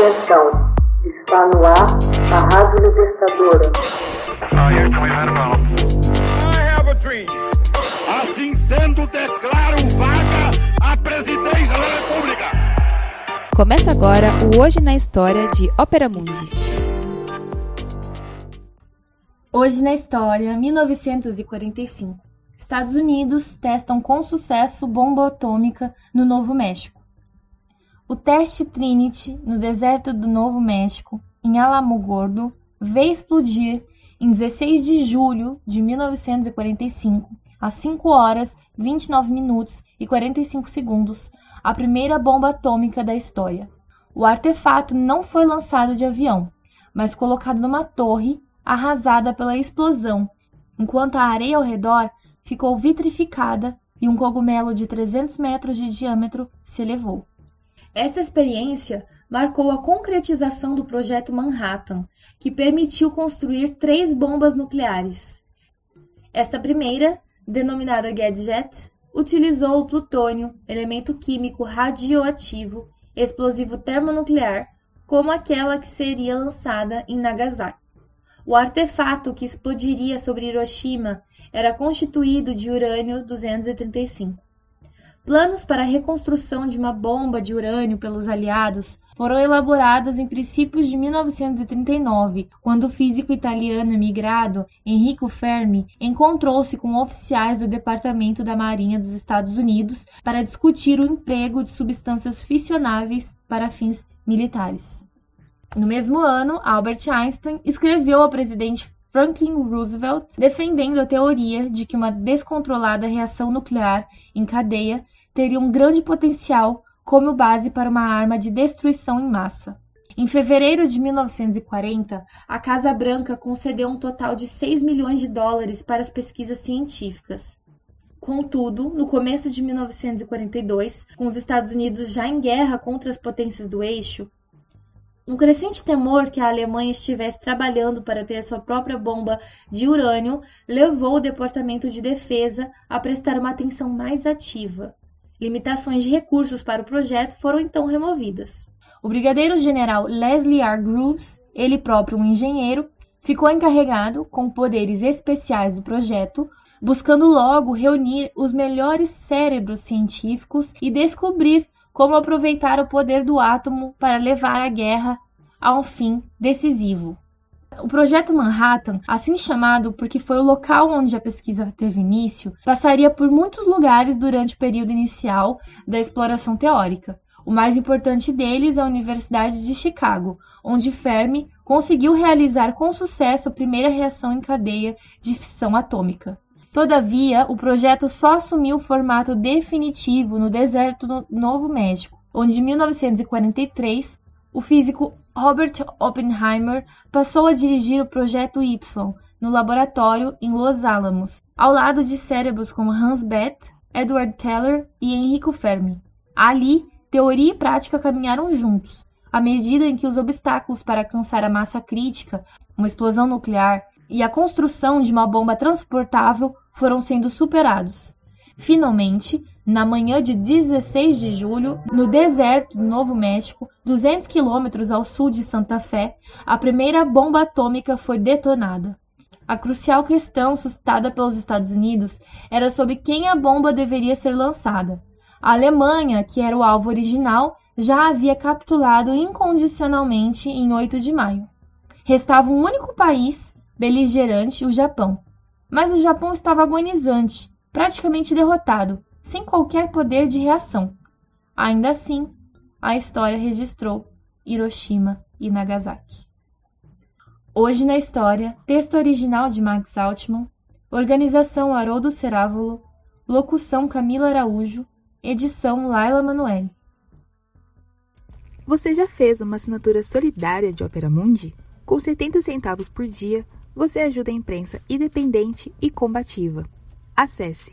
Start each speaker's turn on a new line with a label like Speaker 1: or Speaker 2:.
Speaker 1: Atenção, está no ar a Rádio Libertadora.
Speaker 2: Assim sendo, declaro vaga a presidência da República.
Speaker 3: Começa agora o Hoje na História de Ópera Mundi.
Speaker 4: Hoje na História, 1945. Estados Unidos testam com sucesso bomba atômica no Novo México. O teste Trinity, no deserto do Novo México, em Alamogordo, veio explodir em 16 de julho de 1945, às 5 horas, 29 minutos e 45 segundos, a primeira bomba atômica da história. O artefato não foi lançado de avião, mas colocado numa torre arrasada pela explosão, enquanto a areia ao redor ficou vitrificada e um cogumelo de 300 metros de diâmetro se elevou. Essa experiência marcou a concretização do Projeto Manhattan, que permitiu construir três bombas nucleares. Esta primeira, denominada Gadget, utilizou o plutônio, elemento químico radioativo, explosivo termonuclear, como aquela que seria lançada em Nagasaki. O artefato que explodiria sobre Hiroshima era constituído de urânio 235. Planos para a reconstrução de uma bomba de urânio pelos aliados foram elaborados em princípios de 1939, quando o físico italiano emigrado Enrico Fermi encontrou-se com oficiais do Departamento da Marinha dos Estados Unidos para discutir o emprego de substâncias fissionáveis para fins militares. No mesmo ano, Albert Einstein escreveu ao presidente Franklin Roosevelt defendendo a teoria de que uma descontrolada reação nuclear em cadeia teria um grande potencial como base para uma arma de destruição em massa. Em fevereiro de 1940, a Casa Branca concedeu um total de 6 milhões de dólares para as pesquisas científicas. Contudo, no começo de 1942, com os Estados Unidos já em guerra contra as potências do eixo, um crescente temor que a Alemanha estivesse trabalhando para ter sua própria bomba de urânio levou o Departamento de Defesa a prestar uma atenção mais ativa. Limitações de recursos para o projeto foram então removidas. O brigadeiro-general Leslie R. Groves, ele próprio um engenheiro, ficou encarregado, com poderes especiais do projeto, buscando logo reunir os melhores cérebros científicos e descobrir como aproveitar o poder do átomo para levar a guerra a um fim decisivo. O projeto Manhattan, assim chamado porque foi o local onde a pesquisa teve início, passaria por muitos lugares durante o período inicial da exploração teórica. O mais importante deles é a Universidade de Chicago, onde Fermi conseguiu realizar com sucesso a primeira reação em cadeia de fissão atômica. Todavia, o projeto só assumiu o formato definitivo no deserto do Novo México, onde em 1943 o físico Robert Oppenheimer passou a dirigir o Projeto Y no laboratório em Los Alamos, ao lado de cérebros como Hans Bethe, Edward Teller e Enrico Fermi. Ali, teoria e prática caminharam juntos, à medida em que os obstáculos para alcançar a massa crítica, uma explosão nuclear, e a construção de uma bomba transportável foram sendo superados. Finalmente, na manhã de 16 de julho, no deserto do Novo México, 200 quilômetros ao sul de Santa Fé, a primeira bomba atômica foi detonada. A crucial questão suscitada pelos Estados Unidos era sobre quem a bomba deveria ser lançada. A Alemanha, que era o alvo original, já havia capitulado incondicionalmente em 8 de maio. Restava um único país beligerante o Japão. Mas o Japão estava agonizante, praticamente derrotado, sem qualquer poder de reação. Ainda assim, a história registrou Hiroshima e Nagasaki. Hoje na história, texto original de Max Altman, organização Haroldo Cerávolo, locução Camila Araújo, edição Laila Manoel.
Speaker 3: Você já fez uma assinatura solidária de Opera Mundi? Com 70 centavos por dia, você ajuda a imprensa independente e combativa. Acesse